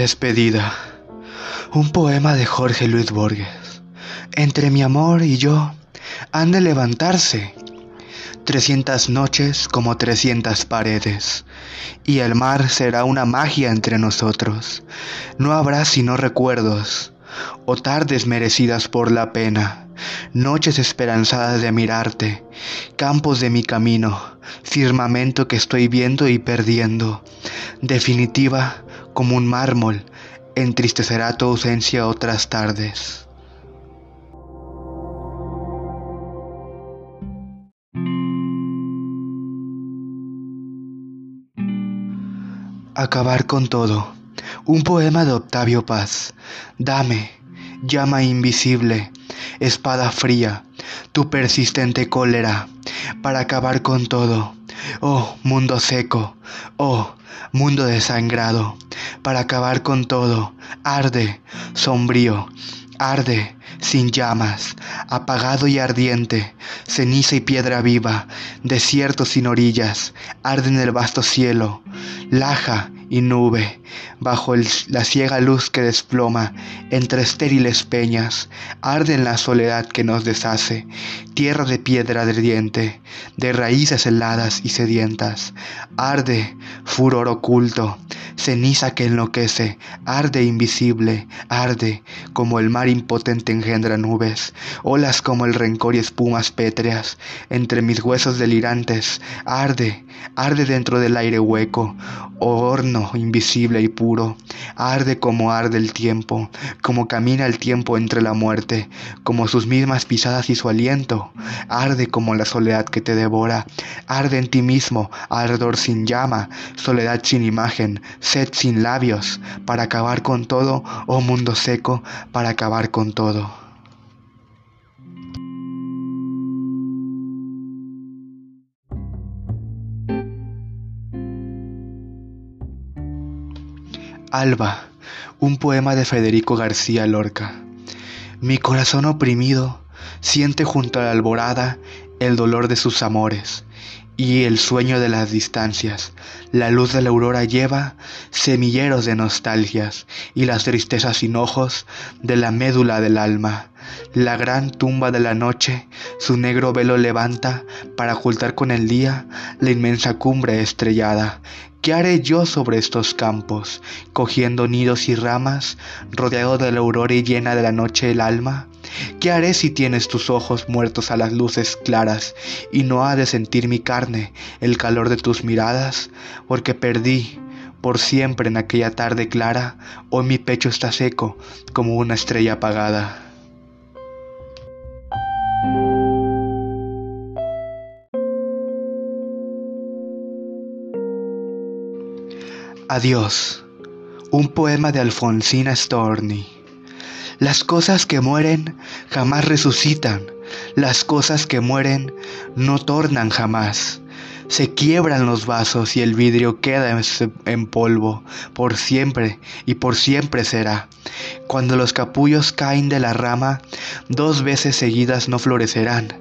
Despedida. Un poema de Jorge Luis Borges. Entre mi amor y yo han de levantarse trescientas noches como trescientas paredes, y el mar será una magia entre nosotros. No habrá sino recuerdos, o tardes merecidas por la pena, noches esperanzadas de mirarte, campos de mi camino, firmamento que estoy viendo y perdiendo, definitiva como un mármol, entristecerá tu ausencia otras tardes. Acabar con todo. Un poema de Octavio Paz. Dame, llama invisible, espada fría, tu persistente cólera, para acabar con todo. Oh, mundo seco, oh, mundo desangrado, para acabar con todo. Arde, sombrío, arde, sin llamas, apagado y ardiente, ceniza y piedra viva, desierto sin orillas, arde en el vasto cielo, laja y nube, bajo la ciega luz que desploma entre estériles peñas, arde en la soledad que nos deshace, tierra de piedra ardiente, de raíces heladas y sedientas, arde, furor oculto, ceniza que enloquece, arde invisible, arde, como el mar impotente engendra nubes, olas como el rencor y espumas pétreas, entre mis huesos delirantes, arde, arde dentro del aire hueco, horno invisible y puro, arde como arde el tiempo, como camina el tiempo entre la muerte, como sus mismas pisadas y su aliento, arde como la soledad que te devora, arde en ti mismo, ardor sin llama, soledad sin imagen, sed sin labios, para acabar con todo, oh mundo seco, para acabar con todo. Alba, un poema de Federico García Lorca. Mi corazón oprimido siente junto a la alborada el dolor de sus amores y el sueño de las distancias. La luz de la aurora lleva semilleros de nostalgias y las tristezas sin ojos de la médula del alma. La gran tumba de la noche su negro velo levanta para ocultar con el día la inmensa cumbre estrellada ¿Qué haré yo sobre estos campos, cogiendo nidos y ramas, rodeado de la aurora y llena de la noche el alma? ¿Qué haré si tienes tus ojos muertos a las luces claras y no ha de sentir mi carne el calor de tus miradas? Porque perdí por siempre en aquella tarde clara, hoy mi pecho está seco como una estrella apagada. Adiós. Un poema de Alfonsina Storni. Las cosas que mueren jamás resucitan. Las cosas que mueren no tornan jamás. Se quiebran los vasos y el vidrio queda en polvo. Por siempre y por siempre será. Cuando los capullos caen de la rama, dos veces seguidas no florecerán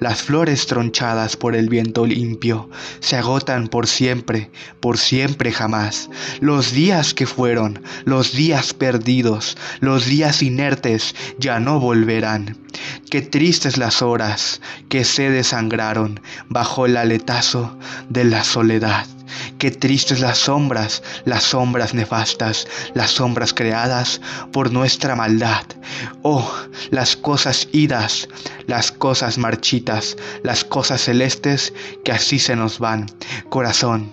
las flores tronchadas por el viento limpio se agotan por siempre, por siempre jamás. Los días que fueron, los días perdidos, los días inertes ya no volverán. Qué tristes las horas que se desangraron bajo el aletazo de la soledad. Qué tristes las sombras, las sombras nefastas, las sombras creadas por nuestra maldad. Oh, las cosas idas, las cosas marchitas, las cosas celestes que así se nos van. Corazón,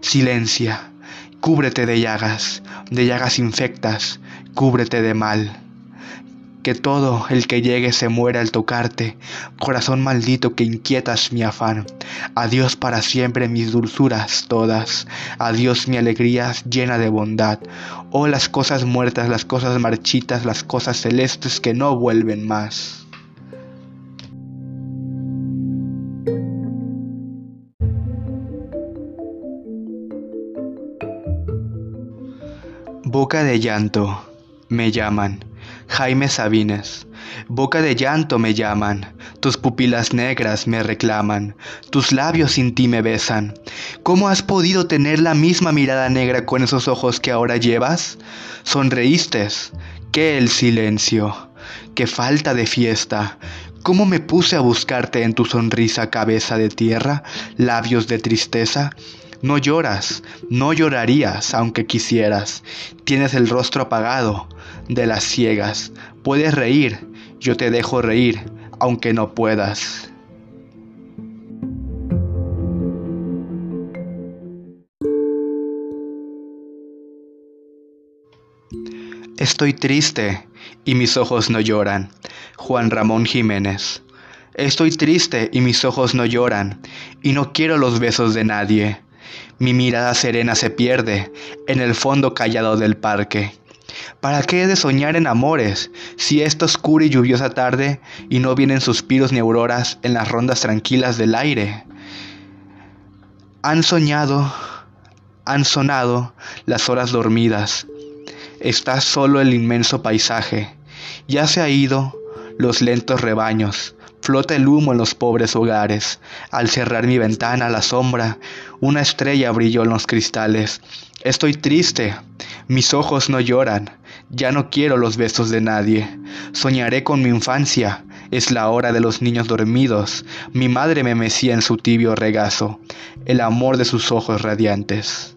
silencia, cúbrete de llagas, de llagas infectas, cúbrete de mal que todo el que llegue se muera al tocarte, corazón maldito que inquietas mi afán. Adiós para siempre mis dulzuras todas, adiós mi alegría llena de bondad. Oh las cosas muertas, las cosas marchitas, las cosas celestes que no vuelven más. Boca de llanto, me llaman Jaime Sabines, Boca de llanto me llaman, tus pupilas negras me reclaman, tus labios sin ti me besan. ¿Cómo has podido tener la misma mirada negra con esos ojos que ahora llevas? Sonreíste, qué el silencio, qué falta de fiesta. ¿Cómo me puse a buscarte en tu sonrisa cabeza de tierra, labios de tristeza? No lloras, no llorarías aunque quisieras. Tienes el rostro apagado de las ciegas. Puedes reír, yo te dejo reír, aunque no puedas. Estoy triste y mis ojos no lloran. Juan Ramón Jiménez. Estoy triste y mis ojos no lloran, y no quiero los besos de nadie. Mi mirada serena se pierde en el fondo callado del parque. ¿Para qué he de soñar en amores si esta oscura y lluviosa tarde y no vienen suspiros ni auroras en las rondas tranquilas del aire? Han soñado, han sonado las horas dormidas. Está solo el inmenso paisaje. Ya se ha ido los lentos rebaños. Flota el humo en los pobres hogares. Al cerrar mi ventana a la sombra, una estrella brilló en los cristales. Estoy triste, mis ojos no lloran, ya no quiero los besos de nadie. Soñaré con mi infancia, es la hora de los niños dormidos. Mi madre me mecía en su tibio regazo, el amor de sus ojos radiantes.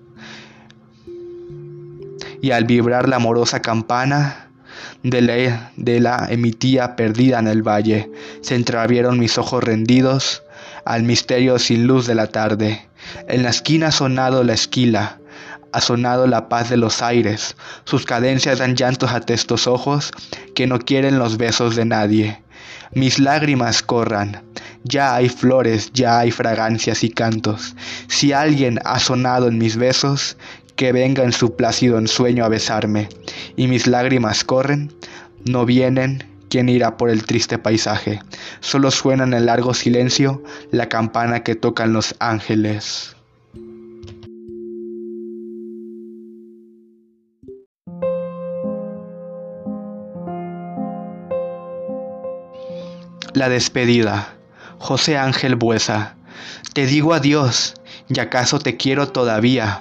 Y al vibrar la amorosa campana, de la, de la emitía perdida en el valle, se entreabrieron mis ojos rendidos al misterio sin luz de la tarde. En la esquina ha sonado la esquila, ha sonado la paz de los aires, sus cadencias dan llantos a testos ojos que no quieren los besos de nadie. Mis lágrimas corran, ya hay flores, ya hay fragancias y cantos. Si alguien ha sonado en mis besos, que venga en su plácido ensueño a besarme, y mis lágrimas corren, no vienen, ¿quién irá por el triste paisaje? Solo suena en el largo silencio la campana que tocan los ángeles. La despedida. José Ángel Buesa. Te digo adiós, y acaso te quiero todavía.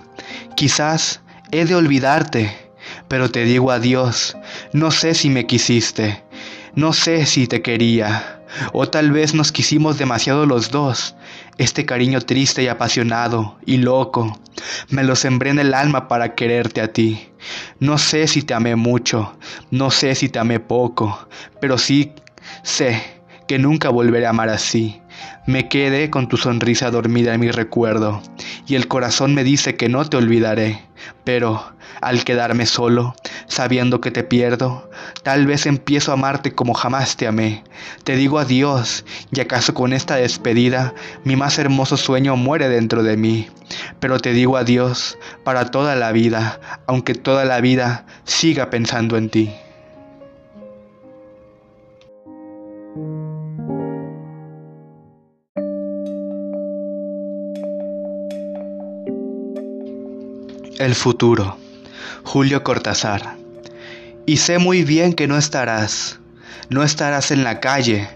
Quizás he de olvidarte, pero te digo adiós. No sé si me quisiste, no sé si te quería, o tal vez nos quisimos demasiado los dos. Este cariño triste y apasionado y loco, me lo sembré en el alma para quererte a ti. No sé si te amé mucho, no sé si te amé poco, pero sí sé que nunca volveré a amar así. Me quedé con tu sonrisa dormida en mi recuerdo, y el corazón me dice que no te olvidaré, pero al quedarme solo, sabiendo que te pierdo, tal vez empiezo a amarte como jamás te amé. Te digo adiós, y acaso con esta despedida mi más hermoso sueño muere dentro de mí. Pero te digo adiós para toda la vida, aunque toda la vida siga pensando en ti. El futuro. Julio Cortázar. Y sé muy bien que no estarás, no estarás en la calle,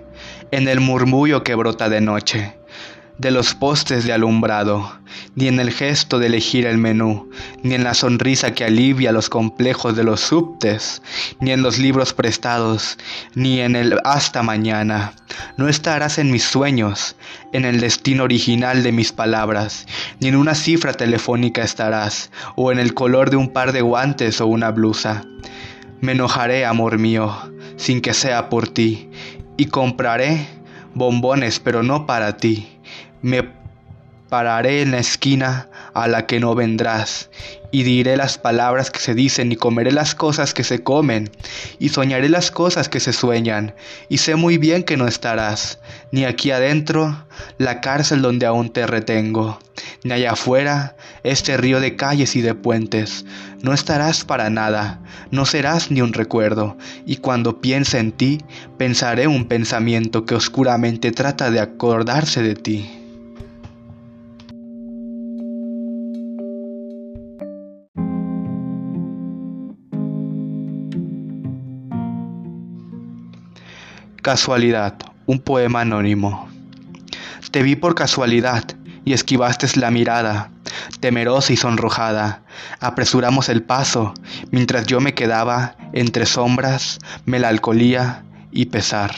en el murmullo que brota de noche, de los postes de alumbrado, ni en el gesto de elegir el menú, ni en la sonrisa que alivia los complejos de los subtes, ni en los libros prestados, ni en el hasta mañana. No estarás en mis sueños, en el destino original de mis palabras, ni en una cifra telefónica estarás, o en el color de un par de guantes o una blusa. Me enojaré, amor mío, sin que sea por ti, y compraré bombones, pero no para ti me pararé en la esquina a la que no vendrás, y diré las palabras que se dicen, y comeré las cosas que se comen, y soñaré las cosas que se sueñan, y sé muy bien que no estarás, ni aquí adentro, la cárcel donde aún te retengo, ni allá afuera, este río de calles y de puentes. No estarás para nada, no serás ni un recuerdo, y cuando piense en ti, pensaré un pensamiento que oscuramente trata de acordarse de ti. Casualidad, un poema anónimo. Te vi por casualidad y esquivaste la mirada, temerosa y sonrojada. Apresuramos el paso, mientras yo me quedaba entre sombras, melancolía y pesar.